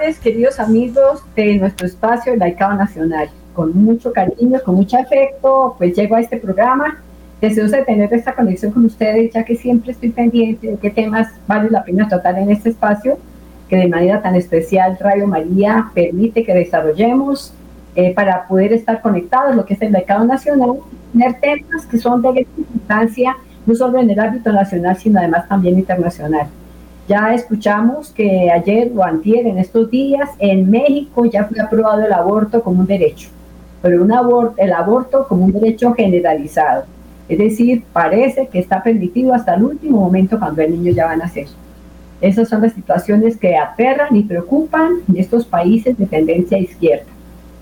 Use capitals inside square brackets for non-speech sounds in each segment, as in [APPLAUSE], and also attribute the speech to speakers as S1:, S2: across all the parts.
S1: tardes, queridos amigos de nuestro espacio el Laicado Nacional. Con mucho cariño, con mucho afecto, pues llego a este programa. Deseosa de tener esta conexión con ustedes, ya que siempre estoy pendiente de qué temas vale la pena tratar en este espacio, que de manera tan especial Radio María permite que desarrollemos eh, para poder estar conectados, lo que es el mercado nacional, tener temas que son de importancia, no solo en el ámbito nacional, sino además también internacional. Ya escuchamos que ayer o antier, en estos días, en México ya fue aprobado el aborto como un derecho, pero un aborto, el aborto como un derecho generalizado. Es decir, parece que está permitido hasta el último momento cuando el niño ya va a nacer. Esas son las situaciones que aterran y preocupan en estos países de tendencia izquierda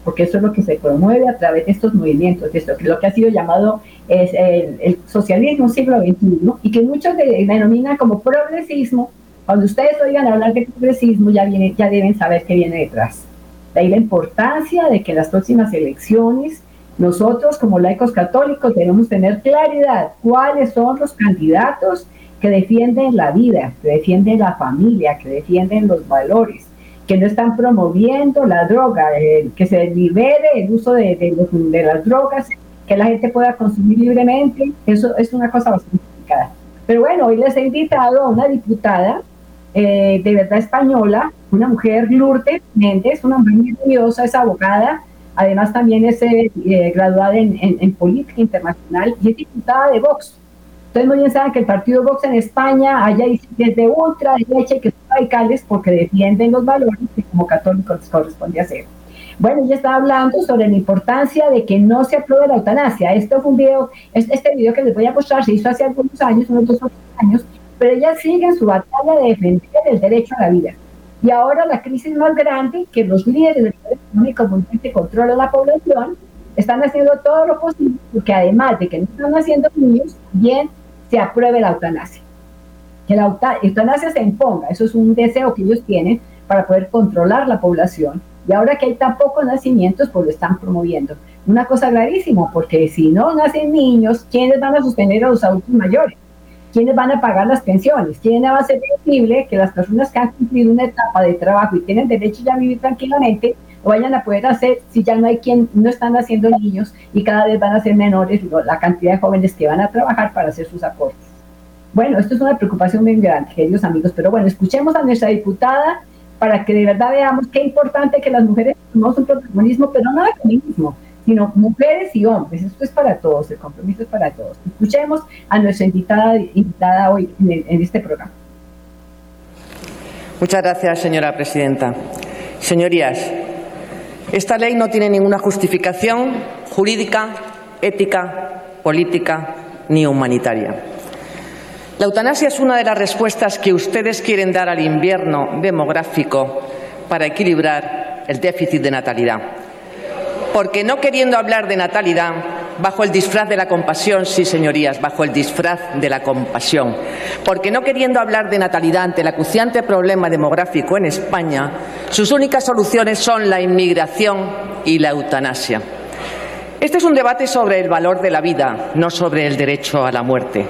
S1: porque eso es lo que se promueve a través de estos movimientos, de esto, que lo que ha sido llamado es el, socialismo siglo XXI, y que muchos denominan como progresismo. Cuando ustedes oigan hablar de progresismo, ya, viene, ya deben saber qué viene detrás. De ahí la importancia de que en las próximas elecciones nosotros como laicos católicos debemos tener claridad cuáles son los candidatos que defienden la vida, que defienden la familia, que defienden los valores, que no están promoviendo la droga, eh, que se libere el uso de, de, las drogas, que la gente pueda consumir libremente, eso es una cosa bastante complicada. Pero bueno, hoy les he invitado a una diputada eh, de verdad española, una mujer, Lourdes Méndez, una mujer muy curiosa, es abogada, además también es eh, graduada en, en, política internacional y es diputada de Vox. Ustedes muy bien saben que el partido Vox en España haya desde ultra derecha y que son radicales porque defienden los valores que como católicos les corresponde hacer. Bueno, ella está hablando sobre la importancia de que no se apruebe la eutanasia. Esto fue un video, este video que les voy a mostrar se hizo hace algunos años, unos dos o tres años, pero ella sigue en su batalla de defender el derecho a la vida. Y ahora la crisis más grande, que los líderes del poder económico mundial que controlan la población, están haciendo todo lo posible porque además de que no están haciendo niños, bien se apruebe la eutanasia. Que la eutanasia se imponga, eso es un deseo que ellos tienen para poder controlar la población. Y ahora que hay tan pocos nacimientos, pues lo están promoviendo. Una cosa clarísima, porque si no nacen niños, ¿quiénes van a sostener a los adultos mayores? ¿Quiénes van a pagar las pensiones? ¿Quién va a hacer posible que las personas que han cumplido una etapa de trabajo y tienen derecho ya a vivir tranquilamente lo vayan a poder hacer si ya no hay quien, no están haciendo niños y cada vez van a ser menores la cantidad de jóvenes que van a trabajar para hacer sus aportes. Bueno, esto es una preocupación muy grande, queridos amigos, pero bueno, escuchemos a nuestra diputada para que de verdad veamos qué importante que las mujeres tomemos un protagonismo, pero no de feminismo, sino mujeres y hombres. Esto es para todos, el compromiso es para todos. Escuchemos a nuestra invitada, invitada hoy en este programa.
S2: Muchas gracias, señora presidenta. Señorías, esta ley no tiene ninguna justificación jurídica, ética, política ni humanitaria. La eutanasia es una de las respuestas que ustedes quieren dar al invierno demográfico para equilibrar el déficit de natalidad. Porque no queriendo hablar de natalidad, bajo el disfraz de la compasión, sí, señorías, bajo el disfraz de la compasión. Porque no queriendo hablar de natalidad ante el acuciante problema demográfico en España, sus únicas soluciones son la inmigración y la eutanasia. Este es un debate sobre el valor de la vida, no sobre el derecho a la muerte.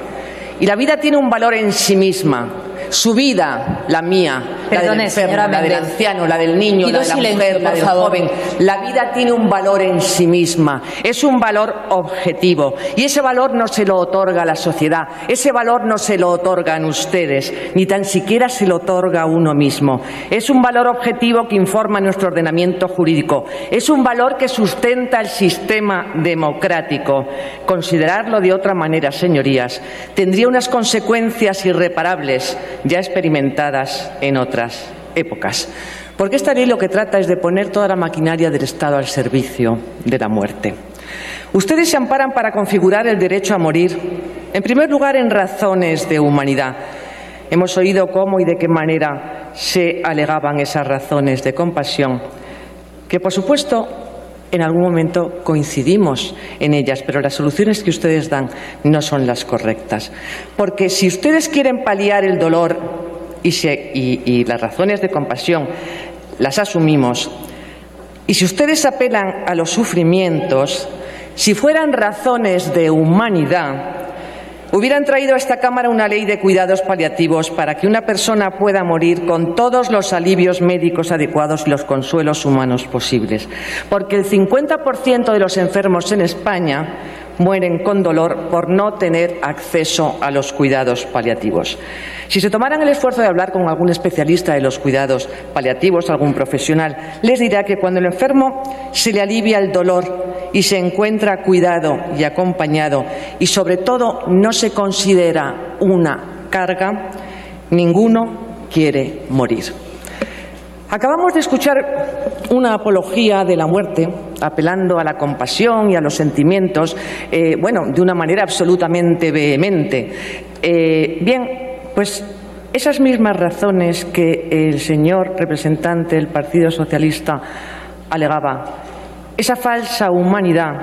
S2: Y la vida tiene un valor en sí misma, su vida, la mía, la del enfermo, la del anciano, la del niño, la de la mujer, la del joven. La vida tiene un valor en sí misma, es un valor objetivo y ese valor no se lo otorga la sociedad, ese valor no se lo otorgan ustedes, ni tan siquiera se lo otorga a uno mismo. Es un valor objetivo que informa nuestro ordenamiento jurídico, es un valor que sustenta el sistema democrático. Considerarlo de otra manera, señorías, tendría unas consecuencias irreparables ya experimentadas en otras épocas. Porque esta ley lo que trata es de poner toda la maquinaria del Estado al servicio de la muerte. Ustedes se amparan para configurar el derecho a morir, en primer lugar, en razones de humanidad. Hemos oído cómo y de qué manera se alegaban esas razones de compasión, que por supuesto en algún momento coincidimos en ellas, pero las soluciones que ustedes dan no son las correctas. Porque si ustedes quieren paliar el dolor y, las razones de compasión las asumimos, y si ustedes apelan a los sufrimientos, si fueran razones de humanidad, hubieran traído a esta Cámara una ley de cuidados paliativos para que una persona pueda morir con todos los alivios médicos adecuados y los consuelos humanos posibles. Porque el 50% de los enfermos en España mueren con dolor por no tener acceso a los cuidados paliativos. Si se tomaran el esfuerzo de hablar con algún especialista de los cuidados paliativos, algún profesional, les dirá que cuando el enfermo se le alivia el dolor y se encuentra cuidado y acompañado y sobre todo no se considera una carga, ninguno quiere morir. Acabamos de escuchar una apología de la muerte, apelando a la compasión y a los sentimientos, eh, bueno, de una manera absolutamente vehemente. Eh, bien, pues esas mismas razones que el señor representante del Partido Socialista alegaba, esa falsa humanidad,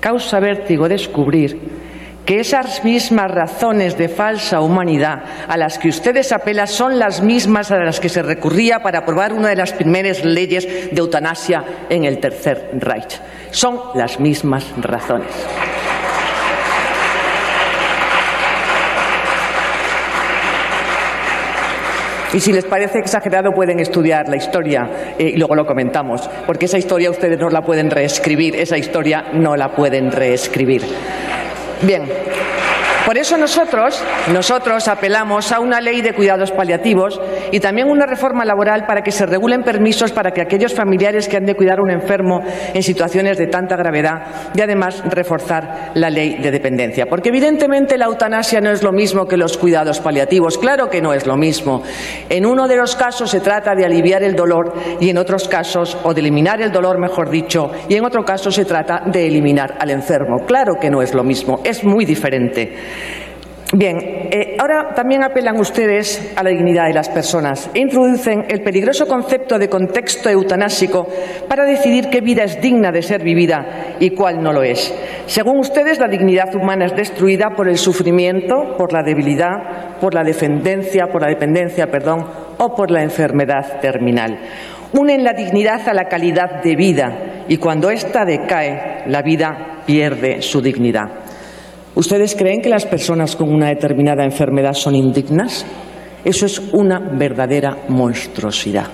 S2: causa vértigo descubrir que esas mismas razones de falsa humanidad a las que ustedes apelan son las mismas a las que se recurría para aprobar una de las primeras leyes de eutanasia en el Tercer Reich. Son las mismas razones. Y si les parece exagerado pueden estudiar la historia eh, y luego lo comentamos, porque esa historia ustedes no la pueden reescribir, esa historia no la pueden reescribir. Bien. Por eso nosotros, nosotros apelamos a una ley de cuidados paliativos y también una reforma laboral para que se regulen permisos para que aquellos familiares que han de cuidar a un enfermo en situaciones de tanta gravedad y además reforzar la ley de dependencia. Porque evidentemente la eutanasia no es lo mismo que los cuidados paliativos. Claro que no es lo mismo. En uno de los casos se trata de aliviar el dolor y en otros casos, o de eliminar el dolor, mejor dicho, y en otro caso se trata de eliminar al enfermo. Claro que no es lo mismo. Es muy diferente. Bien, eh, ahora también apelan ustedes a la dignidad de las personas e introducen el peligroso concepto de contexto eutanásico para decidir qué vida es digna de ser vivida y cuál no lo es. Según ustedes, la dignidad humana es destruida por el sufrimiento, por la debilidad, por la dependencia, por la dependencia, perdón, o por la enfermedad terminal. Unen la dignidad a la calidad de vida y cuando ésta decae, la vida pierde su dignidad. ¿Ustedes creen que las personas con una determinada enfermedad son indignas? Eso es una verdadera monstruosidad.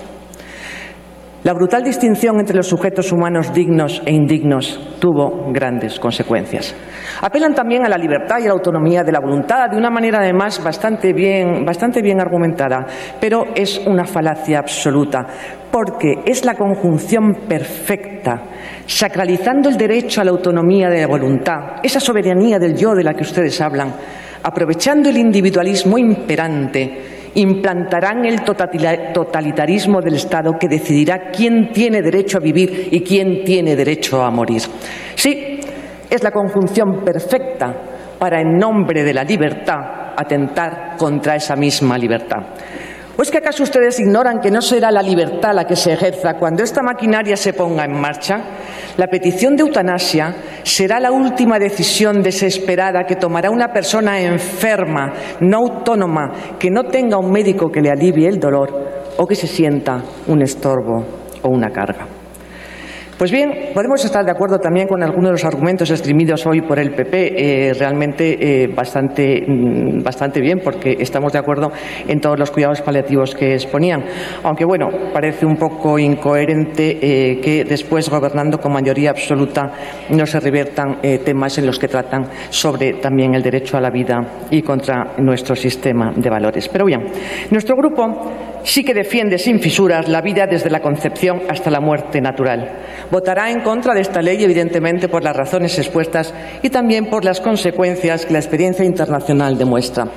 S2: La brutal distinción entre los sujetos humanos dignos e indignos tuvo grandes consecuencias. Apelan también a la libertad y a la autonomía de la voluntad de una manera además bastante bien, bastante bien argumentada, pero es una falacia absoluta, porque es la conjunción perfecta, sacralizando el derecho a la autonomía de la voluntad, esa soberanía del yo de la que ustedes hablan, aprovechando el individualismo imperante implantarán el totalitarismo del Estado que decidirá quién tiene derecho a vivir y quién tiene derecho a morir. Sí, es la conjunción perfecta para, en nombre de la libertad, atentar contra esa misma libertad. ¿O es que acaso ustedes ignoran que no será la libertad la que se ejerza cuando esta maquinaria se ponga en marcha? La petición de eutanasia será la última decisión desesperada que tomará una persona enferma, no autónoma, que no tenga un médico que le alivie el dolor o que se sienta un estorbo o una carga. Pues bien, podemos estar de acuerdo también con algunos de los argumentos esgrimidos hoy por el PP, eh, realmente eh, bastante, mm, bastante bien, porque estamos de acuerdo en todos los cuidados paliativos que exponían. Aunque, bueno, parece un poco incoherente eh, que después, gobernando con mayoría absoluta, no se reviertan temas en los que tratan sobre también el derecho a la vida y contra nuestro sistema de valores. Pero bien, nuestro grupo sí que defiende sin fisuras la vida desde la concepción hasta la muerte natural. Votará en contra de esta ley, evidentemente, por las razones expuestas y también por las consecuencias que la experiencia internacional demuestra.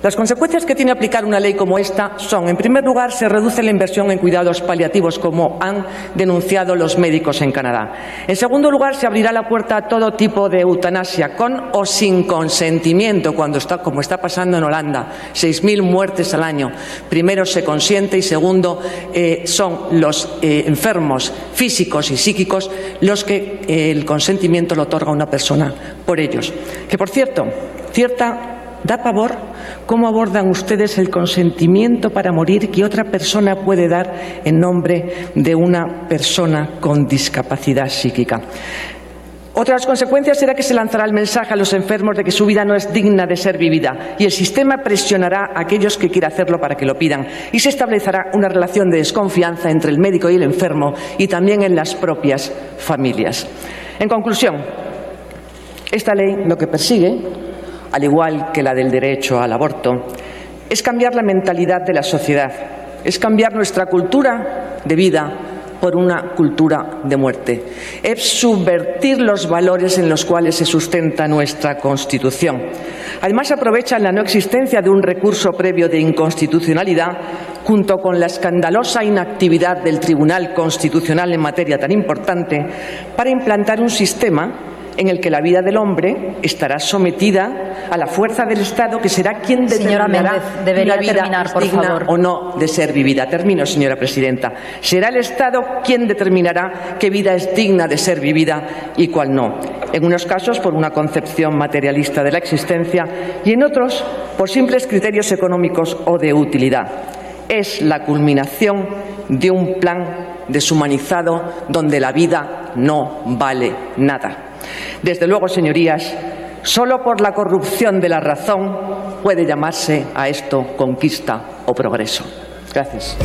S2: Las consecuencias que tiene aplicar una ley como esta son, en primer lugar, se reduce la inversión en cuidados paliativos, como han denunciado los médicos en Canadá. En segundo lugar, se abrirá la puerta a todo tipo de eutanasia, con o sin consentimiento, cuando está, como está pasando en Holanda, 6.000 muertes al año. Primero, se consiente y segundo, eh, son los eh, enfermos físicos y psíquicos los que eh, el consentimiento lo otorga una persona por ellos. Que, por cierto, cierta Da pavor cómo abordan ustedes el consentimiento para morir que otra persona puede dar en nombre de una persona con discapacidad psíquica. Otra de las consecuencias será que se lanzará el mensaje a los enfermos de que su vida no es digna de ser vivida y el sistema presionará a aquellos que quieran hacerlo para que lo pidan y se establecerá una relación de desconfianza entre el médico y el enfermo y también en las propias familias. En conclusión, esta ley lo que persigue, al igual que la del derecho al aborto, es cambiar la mentalidad de la sociedad, es cambiar nuestra cultura de vida por una cultura de muerte. Es subvertir los valores en los cuales se sustenta nuestra Constitución. Además, aprovecha la no existencia de un recurso previo de inconstitucionalidad junto con la escandalosa inactividad del Tribunal Constitucional en materia tan importante para implantar un sistema en el que la vida del hombre estará sometida a la fuerza del Estado, que será quien determinará
S3: debería
S2: una vida
S3: terminar, por
S2: digna
S3: favor.
S2: o no de ser vivida. Termino, señora presidenta. Será el Estado quien determinará qué vida es digna de ser vivida y cuál no. En unos casos por una concepción materialista de la existencia y en otros por simples criterios económicos o de utilidad. Es la culminación de un plan deshumanizado donde la vida no vale nada. Desde luego, señorías, solo por la corrupción de la razón puede llamarse a esto conquista o progreso. Gracias.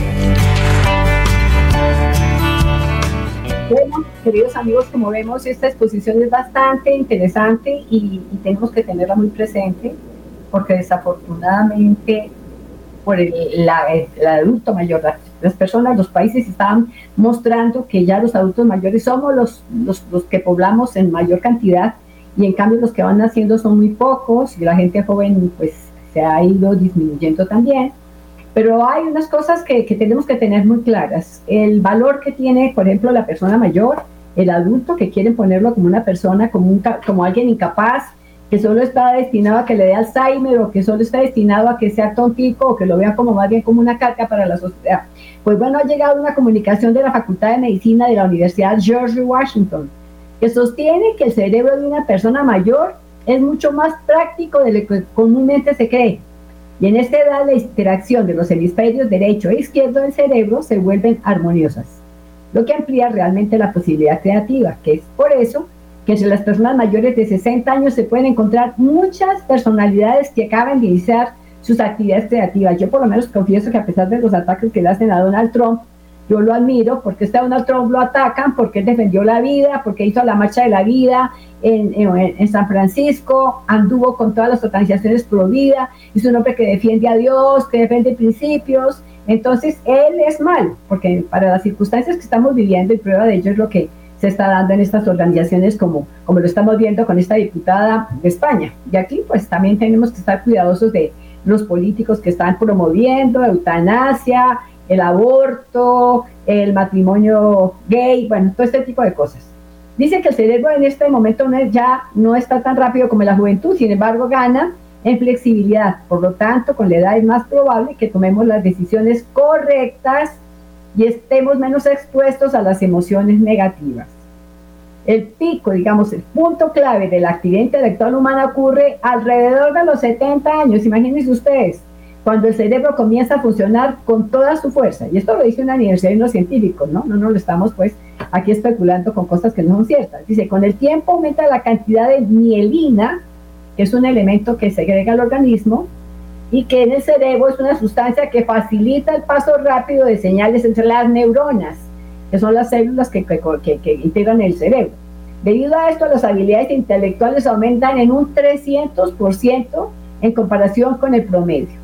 S1: Bueno, queridos amigos, como vemos, esta exposición es bastante interesante y, y tenemos que tenerla muy presente porque desafortunadamente por el, la- el adulto mayor, las, personas, los países están mostrando que ya los adultos mayores somos los, los, los que poblamos en mayor cantidad y en cambio los que van naciendo son muy pocos y la gente joven pues se ha ido disminuyendo también. Pero hay unas cosas que, que tenemos que tener muy claras. El valor que tiene, por ejemplo, la persona mayor, el adulto, que quieren ponerlo como una persona, como, un, como alguien incapaz, que solo está destinado a que le dé Alzheimer o que solo está destinado a que sea tontico o que lo vean como más bien como una carga para la sociedad. Pues bueno, ha llegado una comunicación de la Facultad de Medicina de la Universidad George Washington que sostiene que el cerebro de una persona mayor es mucho más práctico de lo que comúnmente se cree. Y en esta edad la interacción de los hemisferios derecho e izquierdo del cerebro se vuelven armoniosas, lo que amplía realmente la posibilidad creativa, que es por eso que entre las personas mayores de 60 años se pueden encontrar muchas personalidades que acaban de iniciar sus actividades creativas. Yo por lo menos confieso que a pesar de los ataques que le hacen a Donald Trump, yo lo admiro porque este Donald Trump lo atacan porque él defendió la vida, porque hizo la marcha de la vida en, en- en San Francisco, anduvo con todas las organizaciones pro vida, es un hombre que defiende a Dios, que defiende principios. Entonces, él es mal, porque para las circunstancias que estamos viviendo, y prueba de ello es lo que se está dando en estas organizaciones, como, como lo estamos viendo con esta diputada de España. Y aquí, pues también tenemos que estar cuidadosos de los políticos que están promoviendo eutanasia, el aborto, el matrimonio gay, bueno, todo este tipo de cosas. Dice que el cerebro en este momento ya no está tan rápido como la juventud, sin embargo gana en flexibilidad. Por lo tanto, con la edad es más probable que tomemos las decisiones correctas y estemos menos expuestos a las emociones negativas. El pico, digamos, el punto clave de la actividad intelectual humana ocurre alrededor de los 70 años. Imagínense ustedes, cuando el cerebro comienza a funcionar con toda su fuerza. Y esto lo dice una universidad y unos científicos, ¿no? No, no lo estamos pues aquí especulando con cosas que no son ciertas. Dice, con el tiempo aumenta la cantidad de mielina, que es un elemento que segrega el organismo, y que en el cerebro es una sustancia que facilita el paso rápido de señales entre las neuronas, que son las células que, que, integran el cerebro. Debido a esto, las habilidades intelectuales aumentan en un 300% en comparación con el promedio.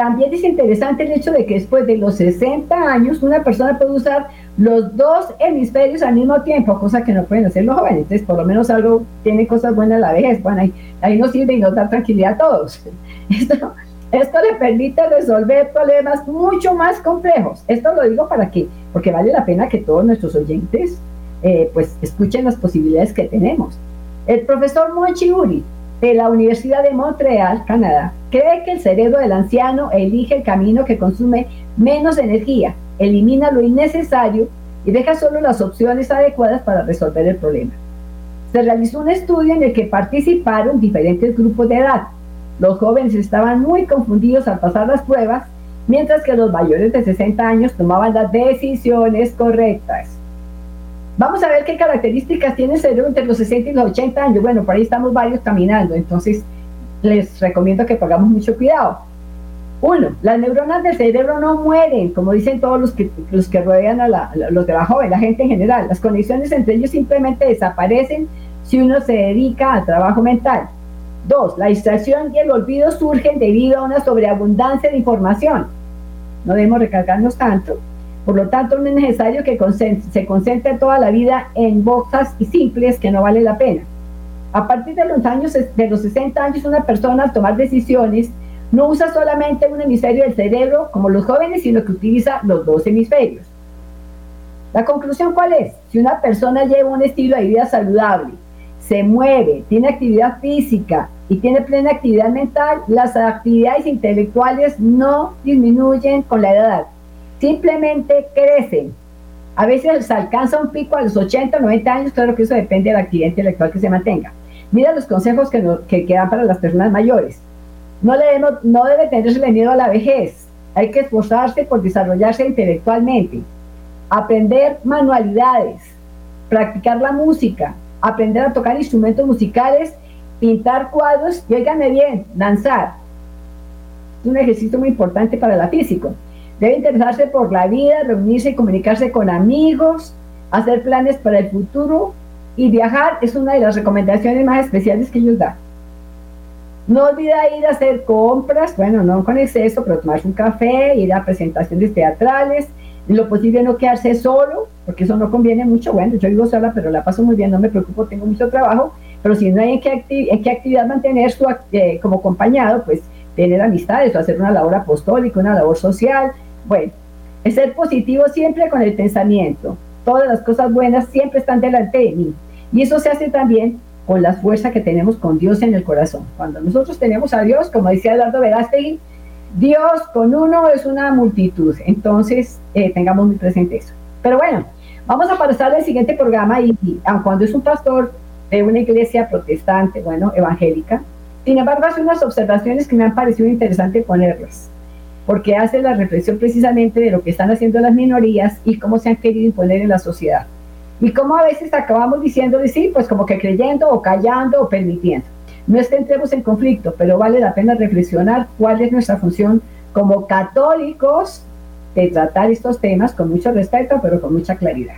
S1: También es interesante el hecho de que después de los 60 años una persona puede usar los dos hemisferios al mismo tiempo, cosa que no pueden hacer los jóvenes. Entonces, por lo menos algo tiene cosas buenas la vejez. Bueno, ahí, ahí nos sirve y nos da tranquilidad a todos. [LAUGHS] Esto, esto le permite resolver problemas mucho más complejos. Esto lo digo para que, porque vale la pena que todos nuestros oyentes eh, pues escuchen las posibilidades que tenemos. El profesor Monchi Uri de la Universidad de Montreal, Canadá, cree que el cerebro del anciano elige el camino que consume menos energía, elimina lo innecesario y deja solo las opciones adecuadas para resolver el problema. Se realizó un estudio en el que participaron diferentes grupos de edad. Los jóvenes estaban muy confundidos al pasar las pruebas, mientras que los mayores de 60 años tomaban las decisiones correctas. Vamos a ver qué características tiene el cerebro entre los 60 y los 80 años. Bueno, por ahí estamos varios caminando, entonces les recomiendo que pongamos mucho cuidado. Uno, las neuronas del cerebro no mueren, como dicen todos los que, los que rodean a, los de la joven, la gente en general. Las conexiones entre ellos simplemente desaparecen si uno se dedica al trabajo mental. Dos, la distracción y el olvido surgen debido a una sobreabundancia de información. No debemos recargarnos tanto. Por lo tanto, no es necesario que se concentre toda la vida en boxas y simples que no vale la pena. A partir de los años de los 60 años, una persona al tomar decisiones no usa solamente un hemisferio del cerebro como los jóvenes, sino que utiliza los dos hemisferios. La conclusión cuál es? Si una persona lleva un estilo de vida saludable, se mueve, tiene actividad física y tiene plena actividad mental, las actividades intelectuales no disminuyen con la edad, simplemente crecen. A veces se alcanza un pico a los 80, 90 años, claro que eso depende de la actividad intelectual que se mantenga. Mira los consejos que, que quedan para las personas mayores. No, le no debe tenerse miedo a la vejez. Hay que esforzarse por desarrollarse intelectualmente, aprender manualidades, practicar la música, aprender a tocar instrumentos musicales, pintar cuadros y, oíganme bien, danzar. Es un ejercicio muy importante para la físico. Debe interesarse por la vida, reunirse y comunicarse con amigos, hacer planes para el futuro y viajar es una de las recomendaciones más especiales que ellos dan. No olvida ir a hacer compras, bueno, no con exceso, pero tomarse un café, ir a presentaciones teatrales, lo posible no quedarse solo, porque eso no conviene mucho. Bueno, yo vivo sola, pero la paso muy bien, no me preocupo, tengo mucho trabajo, pero si no hay en qué, en qué actividad mantener su, eh, como acompañado, pues tener amistades o hacer una labor apostólica, una labor social. Bueno, es ser positivo siempre con el pensamiento. Todas las cosas buenas siempre están delante de mí. Y eso se hace también con la fuerza que tenemos con Dios en el corazón. Cuando nosotros tenemos a Dios, como decía Eduardo Verástegui, Dios con uno es una multitud. Entonces, eh, tengamos muy presente eso. Pero bueno, vamos a pasar al siguiente programa y, cuando es un pastor de una iglesia protestante, bueno, evangélica, sin embargo, hace unas observaciones que me han parecido interesante ponerlas, porque hace la reflexión precisamente de lo que están haciendo las minorías y cómo se han querido imponer en la sociedad. Y como a veces acabamos diciendo, sí, pues como que creyendo o callando o permitiendo. No es que entremos en conflicto, pero vale la pena reflexionar cuál es nuestra función como católicos de tratar estos temas con mucho respeto, pero con mucha claridad.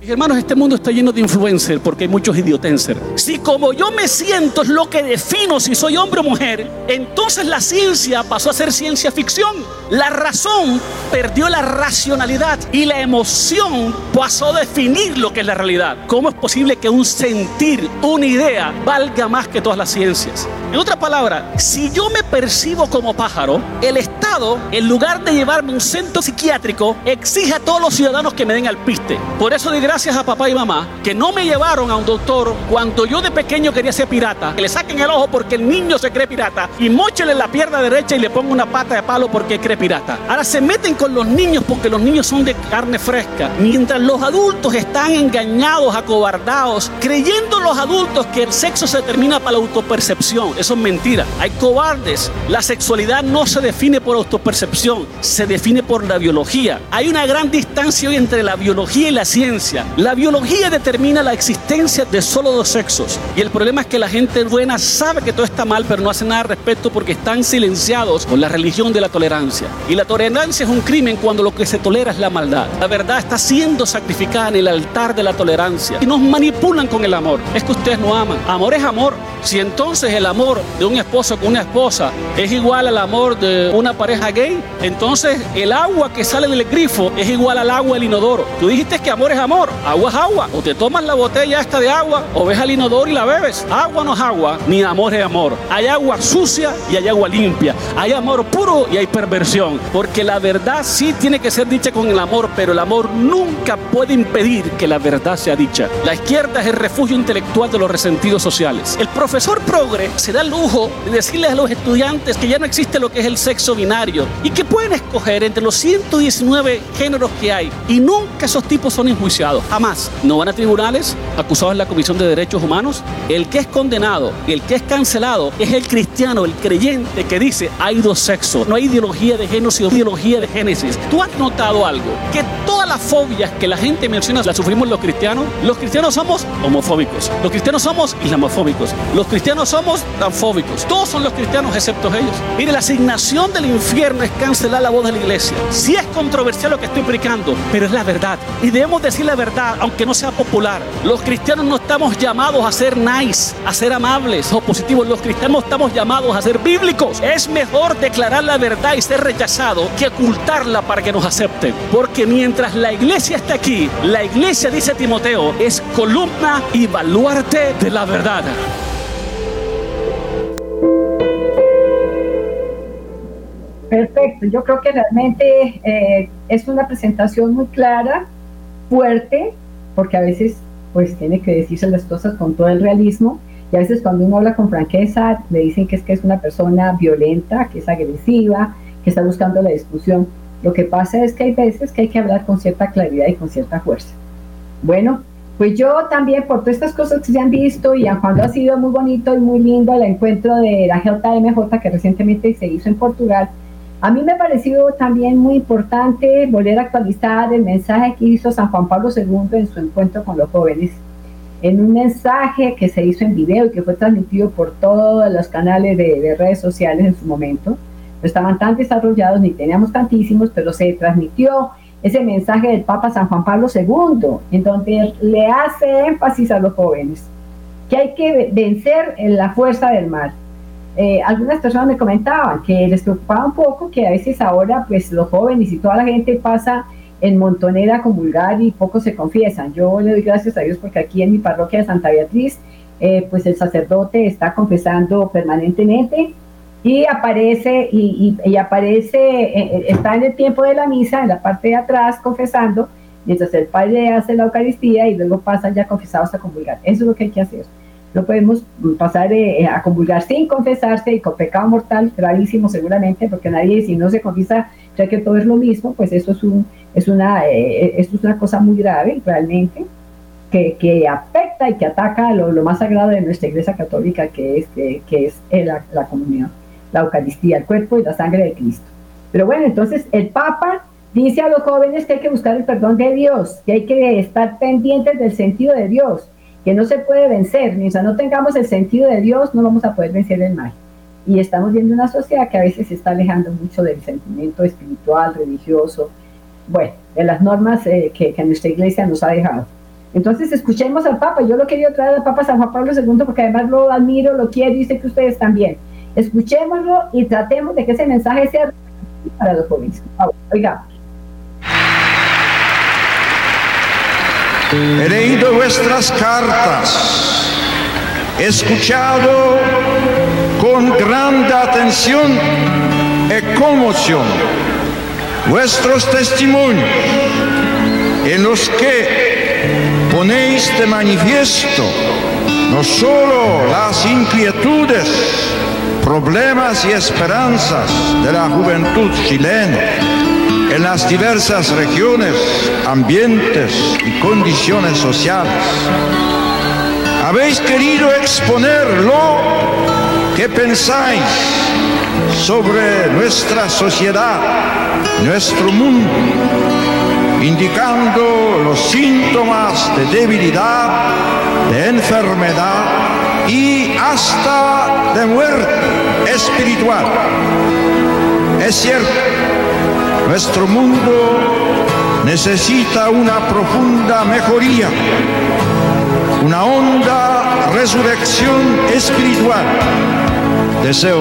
S3: Hermanos, este mundo está lleno de influencers porque hay muchos idiotencers. Si como yo me siento es lo que defino si soy hombre o mujer, entonces la ciencia pasó a ser ciencia ficción. La razón perdió la racionalidad y la emoción pasó a definir lo que es la realidad. ¿Cómo es posible que un sentir, una idea, valga más que todas las ciencias? En otra palabra, si yo me percibo como pájaro, el Estado, en lugar de llevarme a un centro psiquiátrico, exige a todos los ciudadanos que me den al piste. Por eso digo gracias a papá y mamá que no me llevaron a un doctor cuando yo de pequeño quería ser pirata. Que le saquen el ojo porque el niño se cree pirata y mochele la pierna derecha y le pongo una pata de palo porque cree pirata. Ahora se meten con los niños porque los niños son de carne fresca. Mientras los adultos están engañados, acobardados, creyendo los adultos que el sexo se termina para la autopercepción. Eso es mentira. Hay cobardes. La sexualidad no se define por autopercepción, se define por la biología. Hay una gran distancia hoy entre la biología y la ciencia. La biología determina la existencia de solo dos sexos. Y el problema es que la gente buena sabe que todo está mal, pero no hace nada al respecto porque están silenciados con la religión de la tolerancia. Y la tolerancia es un crimen cuando lo que se tolera es la maldad. La verdad está siendo sacrificada en el altar de la tolerancia. Y nos manipulan con el amor. Es que ustedes no aman. Amor es amor. Si entonces el amor de un esposo con una esposa es igual al amor de una pareja gay, entonces el agua que sale del grifo es igual al agua del inodoro. Tú dijiste que amor es amor, agua es agua. O te tomas la botella esta de agua o ves al inodoro y la bebes. Agua no es agua, ni amor es amor. Hay agua sucia y hay agua limpia. Hay amor puro y hay perversión. Porque la verdad sí tiene que ser dicha con el amor, pero el amor nunca puede impedir que la verdad sea dicha. La izquierda es el refugio intelectual de los resentidos sociales. El profesor progre se da lujo de decirles a los estudiantes que ya no existe lo que es el sexo binario y que pueden escoger entre los 119 géneros que hay. Y nunca esos tipos son enjuiciados, jamás. No van a tribunales acusados en la Comisión de Derechos Humanos. El que es condenado, el que es cancelado, es el cristiano, el creyente que dice hay dos sexos. No hay ideología de género, ideología de génesis. Tú has notado algo, que todas las fobias que la gente menciona las sufrimos los cristianos. Los cristianos somos homofóbicos, los cristianos somos islamofóbicos, los cristianos somos transfóbicos. Todos son los cristianos excepto ellos. Mire, la asignación del infierno es cancelar la voz de la iglesia. Si es controversial lo que estoy predicando, pero es la verdad. Y debemos decir la verdad, aunque no sea popular. Los cristianos no estamos llamados a ser nice, a ser amables o positivos. Los cristianos estamos llamados a ser bíblicos. Es mejor declarar la verdad y ser rechazado que ocultarla para que nos acepten. Porque mientras la iglesia está aquí, la iglesia, dice Timoteo, es columna y baluarte de la verdad.
S1: Perfecto, yo creo que realmente eh, es una presentación muy clara, fuerte, porque a veces pues tiene que decirse las cosas con todo el realismo y a veces cuando uno habla con franqueza le dicen que es que es una persona violenta, que es agresiva, que está buscando la discusión. Lo que pasa es que hay veces que hay que hablar con cierta claridad y con cierta fuerza. Bueno, pues yo también por todas estas cosas que se han visto y cuando ha sido muy bonito y muy lindo el encuentro de la JMJ que recientemente se hizo en Portugal, a mí me ha parecido también muy importante volver a actualizar el mensaje que hizo San Juan Pablo II en su encuentro con los jóvenes. En un mensaje que se hizo en video y que fue transmitido por todos los canales de, redes sociales en su momento. No estaban tan desarrollados ni teníamos tantísimos, pero se transmitió ese mensaje del Papa San Juan Pablo II, en donde le hace énfasis a los jóvenes que hay que vencer en la fuerza del mal eh, algunas personas me comentaban que les preocupaba un poco que a veces ahora pues los jóvenes y toda la gente pasa en montonera a comulgar y pocos se confiesan. Yo le doy gracias a Dios porque aquí en mi parroquia de Santa Beatriz eh, pues el sacerdote está confesando permanentemente y aparece y, aparece eh, está en el tiempo de la misa en la parte de atrás confesando mientras el padre hace la Eucaristía y luego pasan ya confesados a comulgar. Eso es lo que hay que hacer. No podemos pasar eh, a convulgar sin confesarse y con pecado mortal gravísimo seguramente, porque nadie si no se confiesa cree que todo es lo mismo, pues eso es, un, es, una, eh, es una cosa muy grave realmente, que, que afecta y que ataca lo, lo, más sagrado de nuestra iglesia católica, que es, que, es la, la comunión, la Eucaristía, el cuerpo y la sangre de Cristo. Pero bueno, entonces el Papa dice a los jóvenes que hay que buscar el perdón de Dios, que hay que estar pendientes del sentido de Dios, que no se puede vencer. Mientras no tengamos el sentido de Dios, no vamos a poder vencer el mal. Y estamos viendo una sociedad que a veces se está alejando mucho del sentimiento espiritual, religioso, bueno, de las normas eh, que, nuestra iglesia nos ha dejado. Entonces, escuchemos al Papa. Yo lo quería traer al Papa San Juan Pablo II porque además lo admiro, lo quiero y sé que ustedes también. Escuchémoslo y tratemos de que ese mensaje sea para los jóvenes. Oiga.
S4: He leído vuestras cartas, he escuchado con grande atención y conmoción vuestros testimonios en los que ponéis de manifiesto no solo las inquietudes, problemas y esperanzas de la juventud chilena, en las diversas regiones, ambientes y condiciones sociales. Habéis querido exponer lo que pensáis sobre nuestra sociedad, nuestro mundo, indicando los síntomas de debilidad, de enfermedad y hasta de muerte espiritual. Es cierto, nuestro mundo necesita una profunda mejoría, una honda resurrección espiritual. Deseo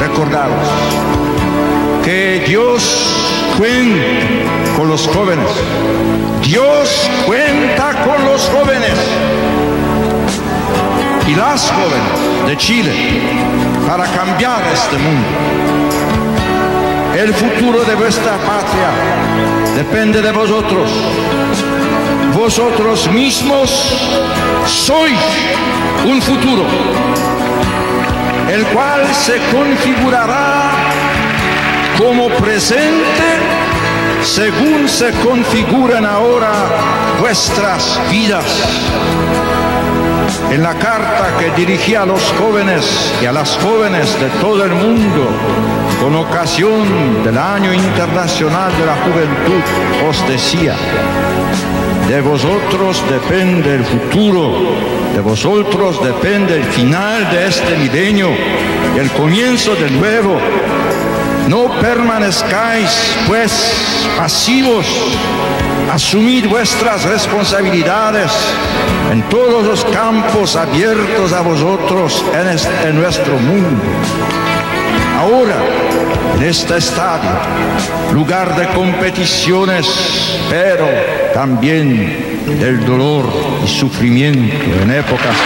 S4: recordaros que Dios cuenta con los jóvenes. Dios cuenta con los jóvenes y las jóvenes de Chile para cambiar este mundo. El futuro de vuestra patria depende de vosotros. Vosotros mismos sois un futuro, el cual se configurará como presente según se configuran ahora vuestras vidas. En la carta que dirigía a los jóvenes y a las jóvenes de todo el mundo con ocasión del Año Internacional de la Juventud, os decía, de vosotros depende el futuro, de vosotros depende el final de este milenio y el comienzo del nuevo. No permanezcáis, pues, pasivos asumid vuestras responsabilidades en todos los campos abiertos a vosotros en, nuestro mundo. Ahora, en este estadio, lugar de competiciones, pero también del dolor y sufrimiento en épocas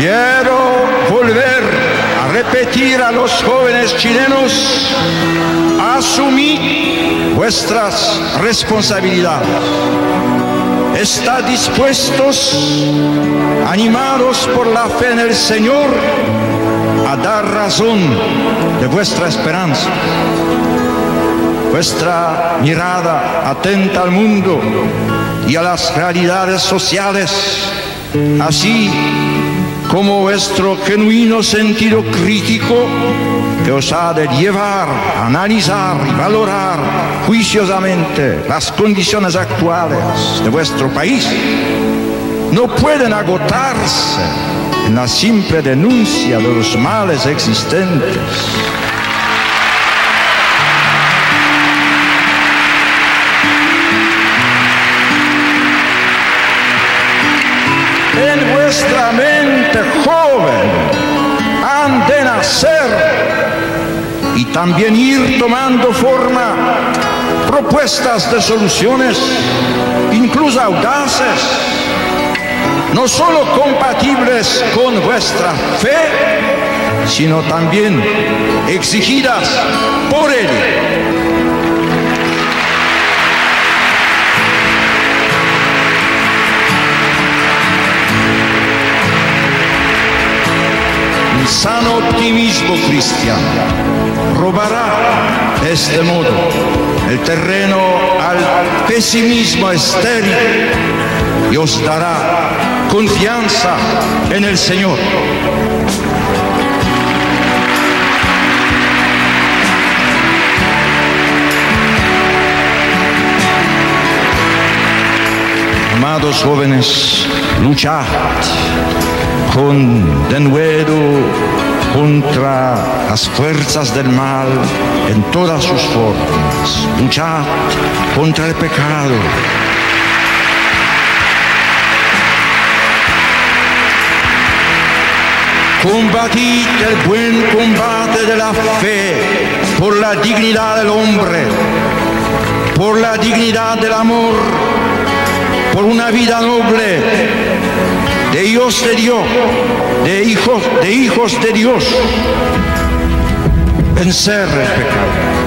S4: Quiero volver a repetir a los jóvenes chilenos, asumid vuestras responsabilidades. Está dispuestos, animados por la fe en el Señor, a dar razón de vuestra esperanza. Vuestra mirada atenta al mundo y a las realidades sociales, así como vuestro genuino sentido crítico que os ha de llevar a analizar y valorar juiciosamente las condiciones actuales de vuestro país, no pueden agotarse en la simple denuncia de los males existentes. También ir tomando forma propuestas de soluciones, incluso audaces, no solo compatibles con vuestra fe, sino también exigidas por él. Un sano optimismo cristiano robará este modo el terreno al pesimismo estéril y os dará confianza en el Señor. Amados jóvenes, luchad con denuedo contra las fuerzas del mal en todas sus formas. Luchad contra el pecado. Combatid el buen combate de la fe por la dignidad del hombre, por la dignidad del amor, por una vida noble, de hijos de Dios, de hijos, de hijos de Dios. Vencer el pecado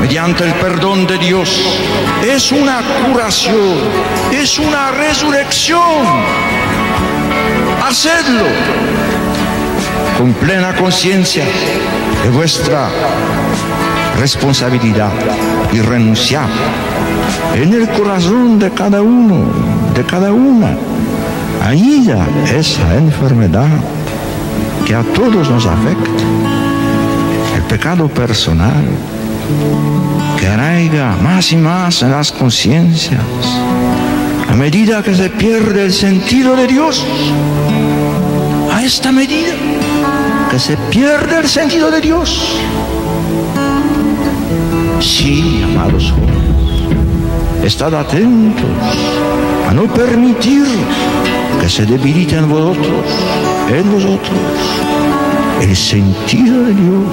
S4: mediante el perdón de Dios es una curación, es una resurrección. Hacedlo con plena conciencia de vuestra responsabilidad y renunciar en el corazón de cada uno, de cada una ya esa enfermedad que a todos nos afecta, el pecado personal, que arraiga más y más en las conciencias, a medida que se pierde el sentido de Dios, a esta medida que se pierde el sentido de Dios. Sí, amados jóvenes, estad atentos a no permitir que se debilite en vosotros, en vosotros, el sentido de Dios.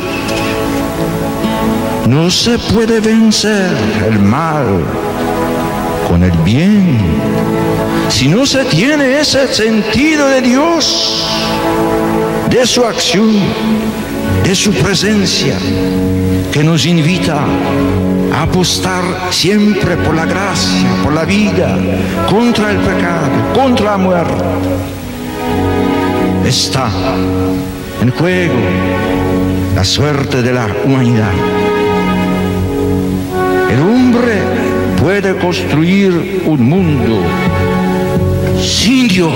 S4: No se puede vencer el mal con el bien. Si no se tiene ese sentido de Dios, de su acción, de su presencia, que nos invita apostar siempre por la gracia, por la vida, contra el pecado, contra la muerte. está en juego la suerte de la humanidad. El hombre puede construir un mundo sin Dios,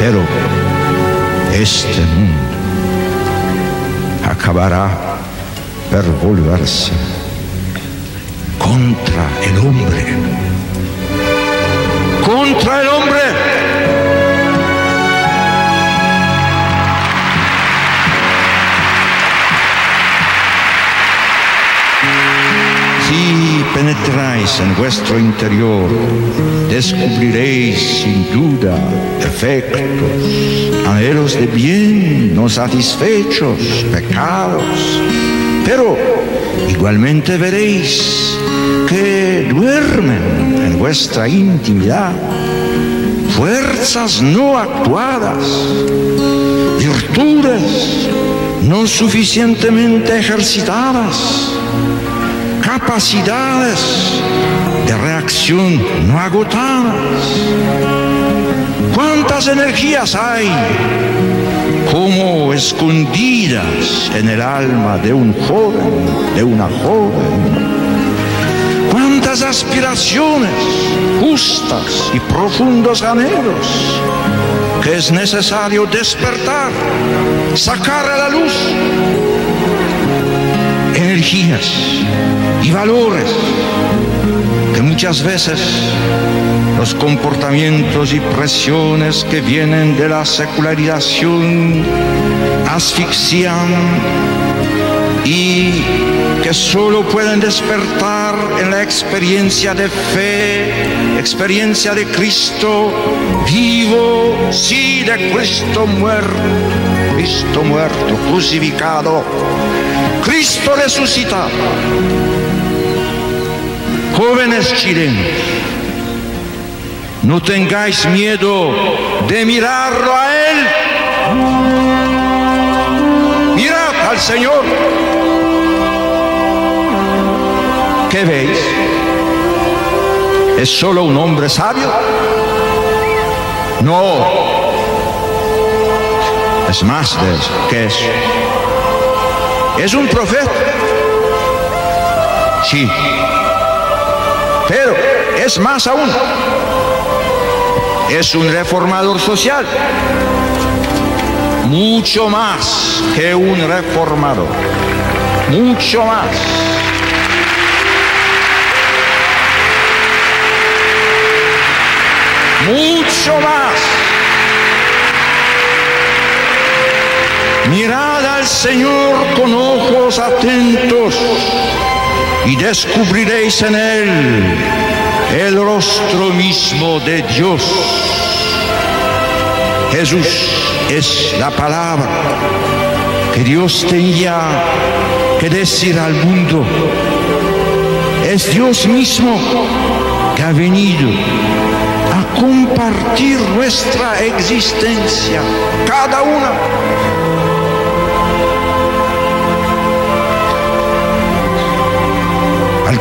S4: pero este mundo acabará por volverse contra el hombre, contra el en vuestro interior, descubriréis sin duda defectos, anhelos de bien no satisfechos, pecados, pero igualmente veréis que duermen en vuestra intimidad fuerzas no actuadas, virtudes no suficientemente ejercitadas capacidades de reacción no agotadas. ¿Cuántas energías hay como escondidas en el alma de un joven, de una joven? ¿Cuántas aspiraciones justas y profundos anhelos que es necesario despertar, sacar a la luz? Energías y valores que muchas veces los comportamientos y presiones que vienen de la secularización asfixian y que solo pueden despertar en la experiencia de fe, experiencia de Cristo vivo, sí, de Cristo muerto, Cristo muerto, crucificado Cristo resucitado. Jóvenes chilenos, no tengáis miedo de mirarlo a Él. Mirad al Señor. ¿Qué veis? ¿Es solo un hombre sabio? No. Es más de eso. ¿Es un profeta? Sí. Pero es más aún. Es un reformador social. Mucho más que un reformador. Mucho más. Mucho más. Mirad al Señor con ojos atentos y descubriréis en Él el rostro mismo de Dios. Jesús es la palabra que Dios tenía que decir al mundo. Es Dios mismo que ha venido a compartir nuestra existencia, cada una.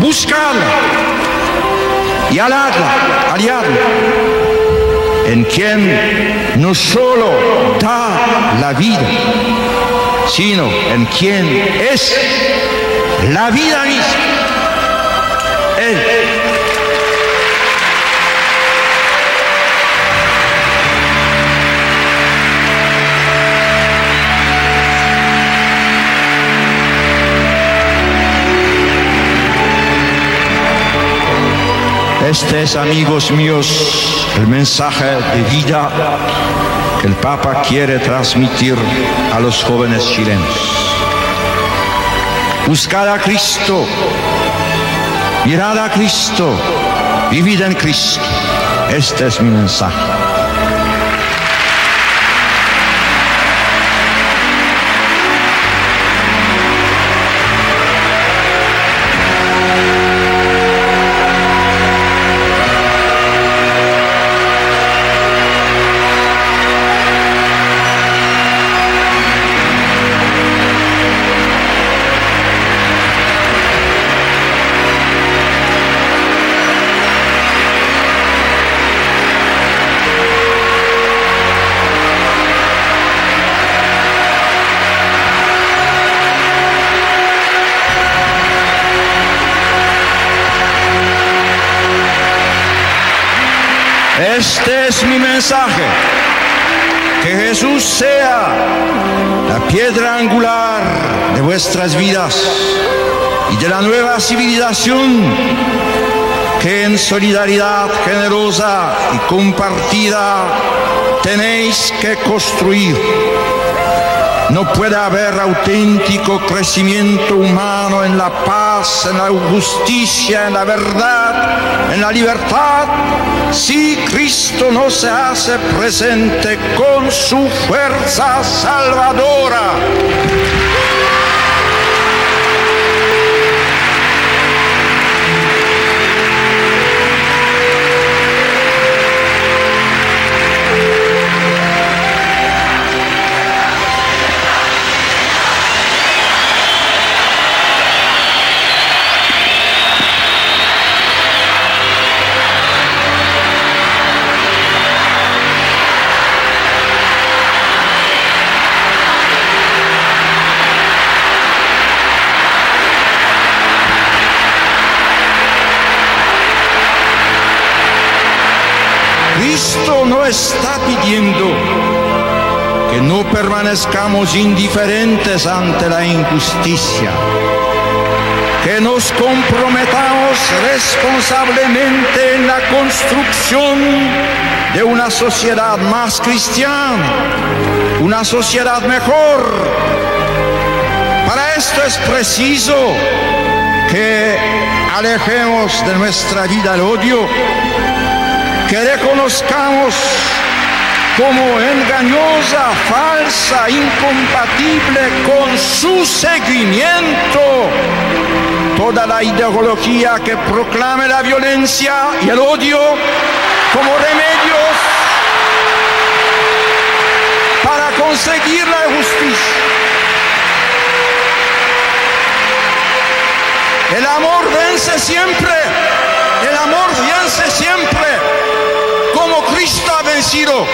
S4: Buscadla y aladla, aliadla, en quien no solo da la vida, sino en quien es la vida misma. Él. Este es, amigos míos, el mensaje de vida que el Papa quiere transmitir a los jóvenes chilenos. Buscar a Cristo Mirad a Cristo, vivid en Cristo. Este es mi mensaje. Este es mi mensaje. Que Jesús sea la piedra angular de vuestras vidas y de la nueva civilización que en solidaridad generosa y compartida tenéis que construir. No puede haber auténtico crecimiento humano en la paz, en la justicia, en la verdad, en la libertad, si Cristo no se hace presente con su fuerza salvadora. No permanezcamos indiferentes ante la injusticia, que nos comprometamos responsablemente en la construcción de una sociedad más cristiana, una sociedad mejor. Para esto es preciso que alejemos de nuestra vida el odio que reconozcamos como engañosa, falsa, incompatible con su seguimiento toda la ideología que proclame la violencia y el odio como remedios para conseguir la justicia. El amor vence siempre, el amor vence siempre. Cristo ha vencido.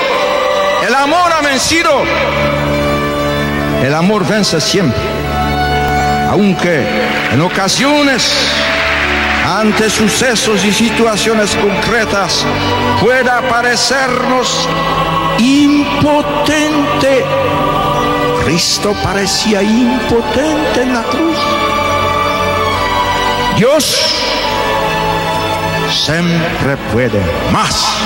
S4: El amor ha vencido. El amor vence siempre. Aunque en ocasiones, ante sucesos y situaciones concretas, pueda parecernos impotente. Cristo parecía impotente en la cruz. Dios siempre puede más.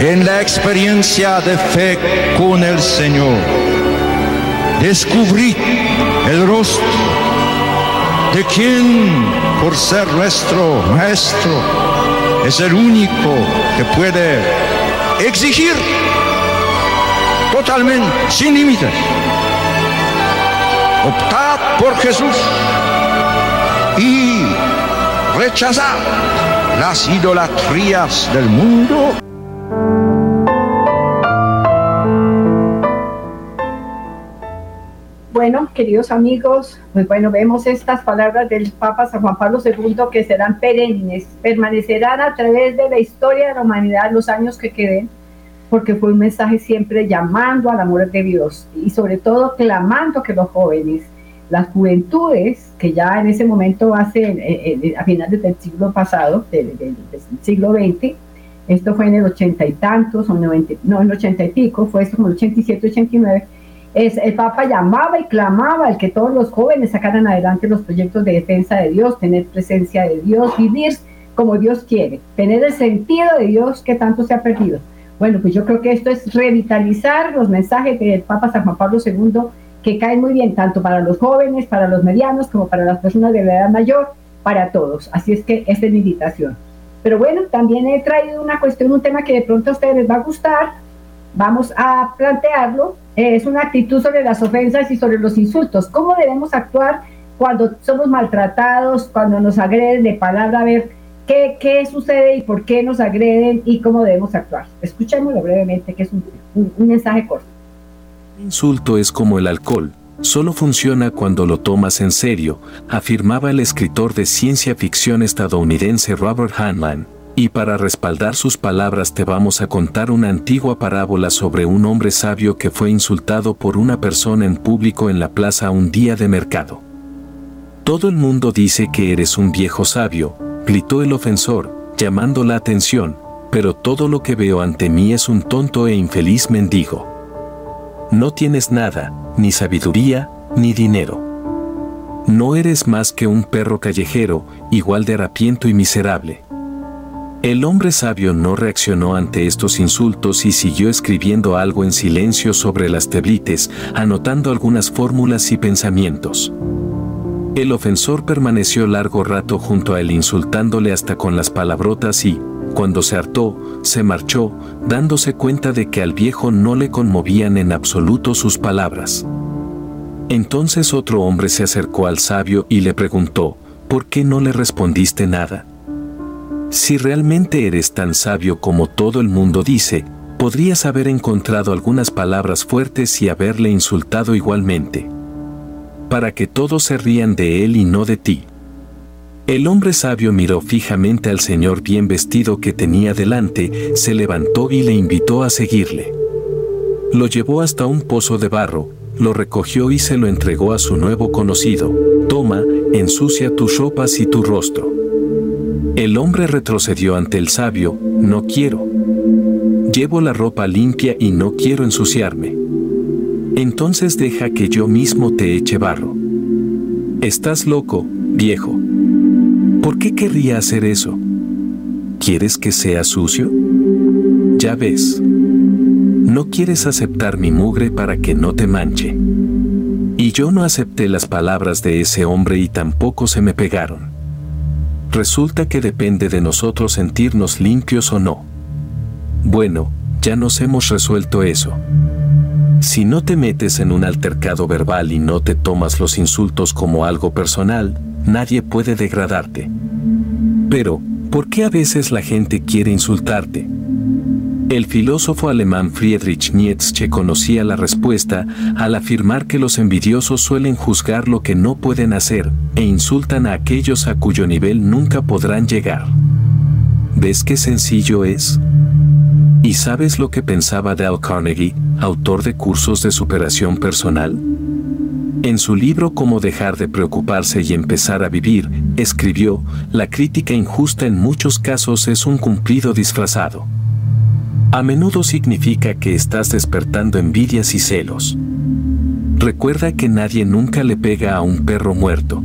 S4: en la experiencia de fe con el Señor. Descubrí el rostro de quien, por ser nuestro maestro, es el único que puede exigir totalmente, sin límites. Optad por Jesús y rechazad las idolatrías del mundo.
S1: Bueno, queridos amigos, pues bueno, vemos estas palabras del Papa San Juan Pablo II que serán perennes, permanecerán a través de la historia de la humanidad los años que queden, porque fue un mensaje siempre llamando al amor de Dios y sobre todo clamando que los jóvenes, las juventudes, que ya en ese momento hace, eh, eh, a finales del siglo pasado, del, siglo XX, esto fue en el ochenta y tantos, o noventa, no, en el ochenta y pico, fue esto como el 87, 89, Es, el Papa llamaba y clamaba el que todos los jóvenes sacaran adelante los proyectos de defensa de Dios, tener presencia de Dios, vivir como Dios quiere, tener el sentido de Dios que tanto se ha perdido. Bueno, pues yo creo que esto es revitalizar los mensajes del Papa San Juan Pablo II que caen muy bien tanto para los jóvenes, para los medianos, como para las personas de edad mayor, para todos. Así es que esta es mi invitación. Pero bueno, también he traído una cuestión, un tema que de pronto a ustedes les va a gustar. Vamos a plantearlo. Es una actitud sobre las ofensas y sobre los insultos. ¿Cómo debemos actuar cuando somos maltratados, cuando nos agreden de palabra? A ver, ¿qué, qué sucede y por qué nos agreden y cómo debemos actuar? Escuchémoslo brevemente, que es un, un mensaje corto.
S5: Insulto es como el alcohol solo funciona cuando lo tomas en serio, afirmaba el escritor de ciencia ficción estadounidense Robert Heinlein. Y para respaldar sus palabras te vamos a contar una antigua parábola sobre un hombre sabio que fue insultado por una persona en público en la plaza un día de mercado. Todo el mundo dice que eres un viejo sabio, gritó el ofensor, llamando la atención, pero todo lo que veo ante mí es un tonto e infeliz mendigo. No tienes nada, ni sabiduría, ni dinero. No eres más que un perro callejero, igual de harapiento y miserable. El hombre sabio no reaccionó ante estos insultos y siguió escribiendo algo en silencio sobre las teblites, anotando algunas fórmulas y pensamientos. El ofensor permaneció largo rato junto a él insultándole hasta con las palabrotas y, cuando se hartó, se marchó, dándose cuenta de que al viejo no le conmovían en absoluto sus palabras. Entonces otro hombre se acercó al sabio y le preguntó, ¿por qué no le respondiste nada? Si realmente eres tan sabio como todo el mundo dice, podrías haber encontrado algunas palabras fuertes y haberle insultado igualmente. Para que todos se rían de él y no de ti. El hombre sabio miró fijamente al señor bien vestido que tenía delante, se levantó y le invitó a seguirle. Lo llevó hasta un pozo de barro, lo recogió y se lo entregó a su nuevo conocido. Toma, ensucia tus ropas y tu rostro. El hombre retrocedió ante el sabio, no quiero. Llevo la ropa limpia y no quiero ensuciarme. Entonces deja que yo mismo te eche barro. Estás loco, viejo. ¿Por qué querría hacer eso? ¿Quieres que sea sucio? Ya ves. No quieres aceptar mi mugre para que no te manche. Y yo no acepté las palabras de ese hombre y tampoco se me pegaron. Resulta que depende de nosotros sentirnos limpios o no. Bueno, ya nos hemos resuelto eso. Si no te metes en un altercado verbal y no te tomas los insultos como algo personal, nadie puede degradarte. Pero, ¿por qué a veces la gente quiere insultarte? El filósofo alemán Friedrich Nietzsche conocía la respuesta al afirmar que los envidiosos suelen juzgar lo que no pueden hacer e insultan a aquellos a cuyo nivel nunca podrán llegar. ¿Ves qué sencillo es? ¿Y sabes lo que pensaba Dale Carnegie, autor de cursos de superación personal? En su libro Cómo dejar de preocuparse y empezar a vivir, escribió, la crítica injusta en muchos casos es un cumplido disfrazado. A menudo significa que estás despertando envidias y celos. Recuerda que nadie nunca le pega a un perro muerto.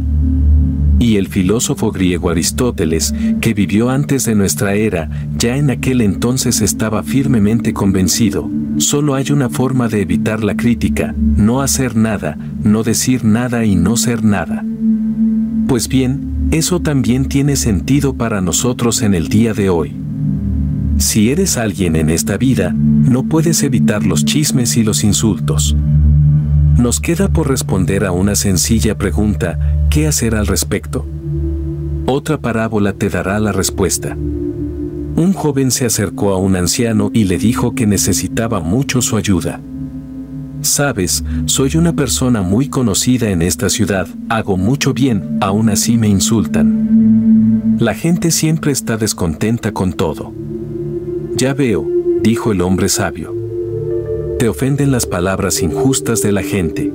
S5: Y el filósofo griego Aristóteles, que vivió antes de nuestra era, ya en aquel entonces estaba firmemente convencido, solo hay una forma de evitar la crítica, no hacer nada, no decir nada y no ser nada. Pues bien, eso también tiene sentido para nosotros en el día de hoy. Si eres alguien en esta vida, no puedes evitar los chismes y los insultos. Nos queda por responder a una sencilla pregunta, ¿qué hacer al respecto? Otra parábola te dará la respuesta. Un joven se acercó a un anciano y le dijo que necesitaba mucho su ayuda. Sabes, soy una persona muy conocida en esta ciudad, hago mucho bien, aún así me insultan. La gente siempre está descontenta con todo. Ya veo, dijo el hombre sabio te ofenden las palabras injustas de la gente.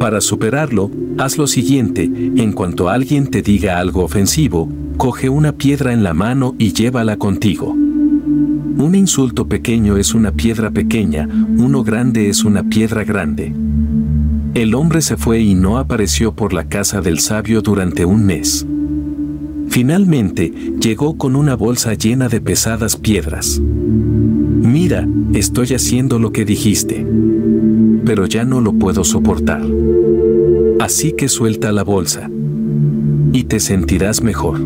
S5: Para superarlo, haz lo siguiente, en cuanto alguien te diga algo ofensivo, coge una piedra en la mano y llévala contigo. Un insulto pequeño es una piedra pequeña, uno grande es una piedra grande. El hombre se fue y no apareció por la casa del sabio durante un mes. Finalmente, llegó con una bolsa llena de pesadas piedras. Mira, estoy haciendo lo que dijiste. Pero ya no lo puedo soportar. Así que suelta la bolsa. Y te sentirás mejor.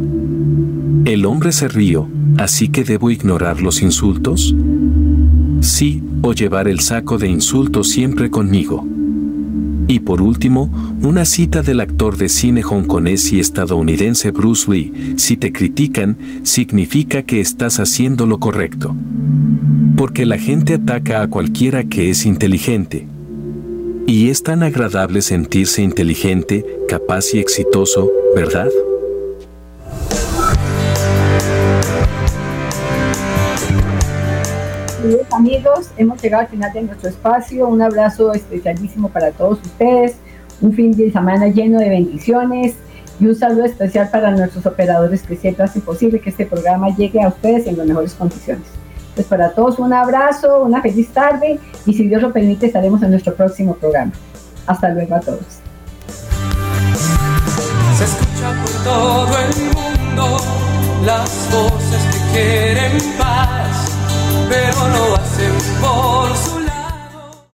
S5: El hombre se rió, así que debo ignorar los insultos. Sí, o llevar el saco de insultos siempre conmigo. Y por último, una cita del actor de cine hongkonés y estadounidense Bruce Lee, si te critican, significa que estás haciendo lo correcto. Porque la gente ataca a cualquiera que es inteligente. Y es tan agradable sentirse inteligente, capaz y exitoso, ¿verdad?
S1: Amigos, hemos llegado al final de nuestro espacio. Un abrazo especialísimo para todos ustedes. Un fin de semana lleno de bendiciones y un saludo especial para nuestros operadores que siempre hacen posible que este programa llegue a ustedes en las mejores condiciones. Pues para todos un abrazo, una feliz tarde y si Dios lo permite estaremos en nuestro próximo programa. Hasta luego a todos.
S6: Se escucha por todo el mundo las voces que quieren paz pero lo hacen por su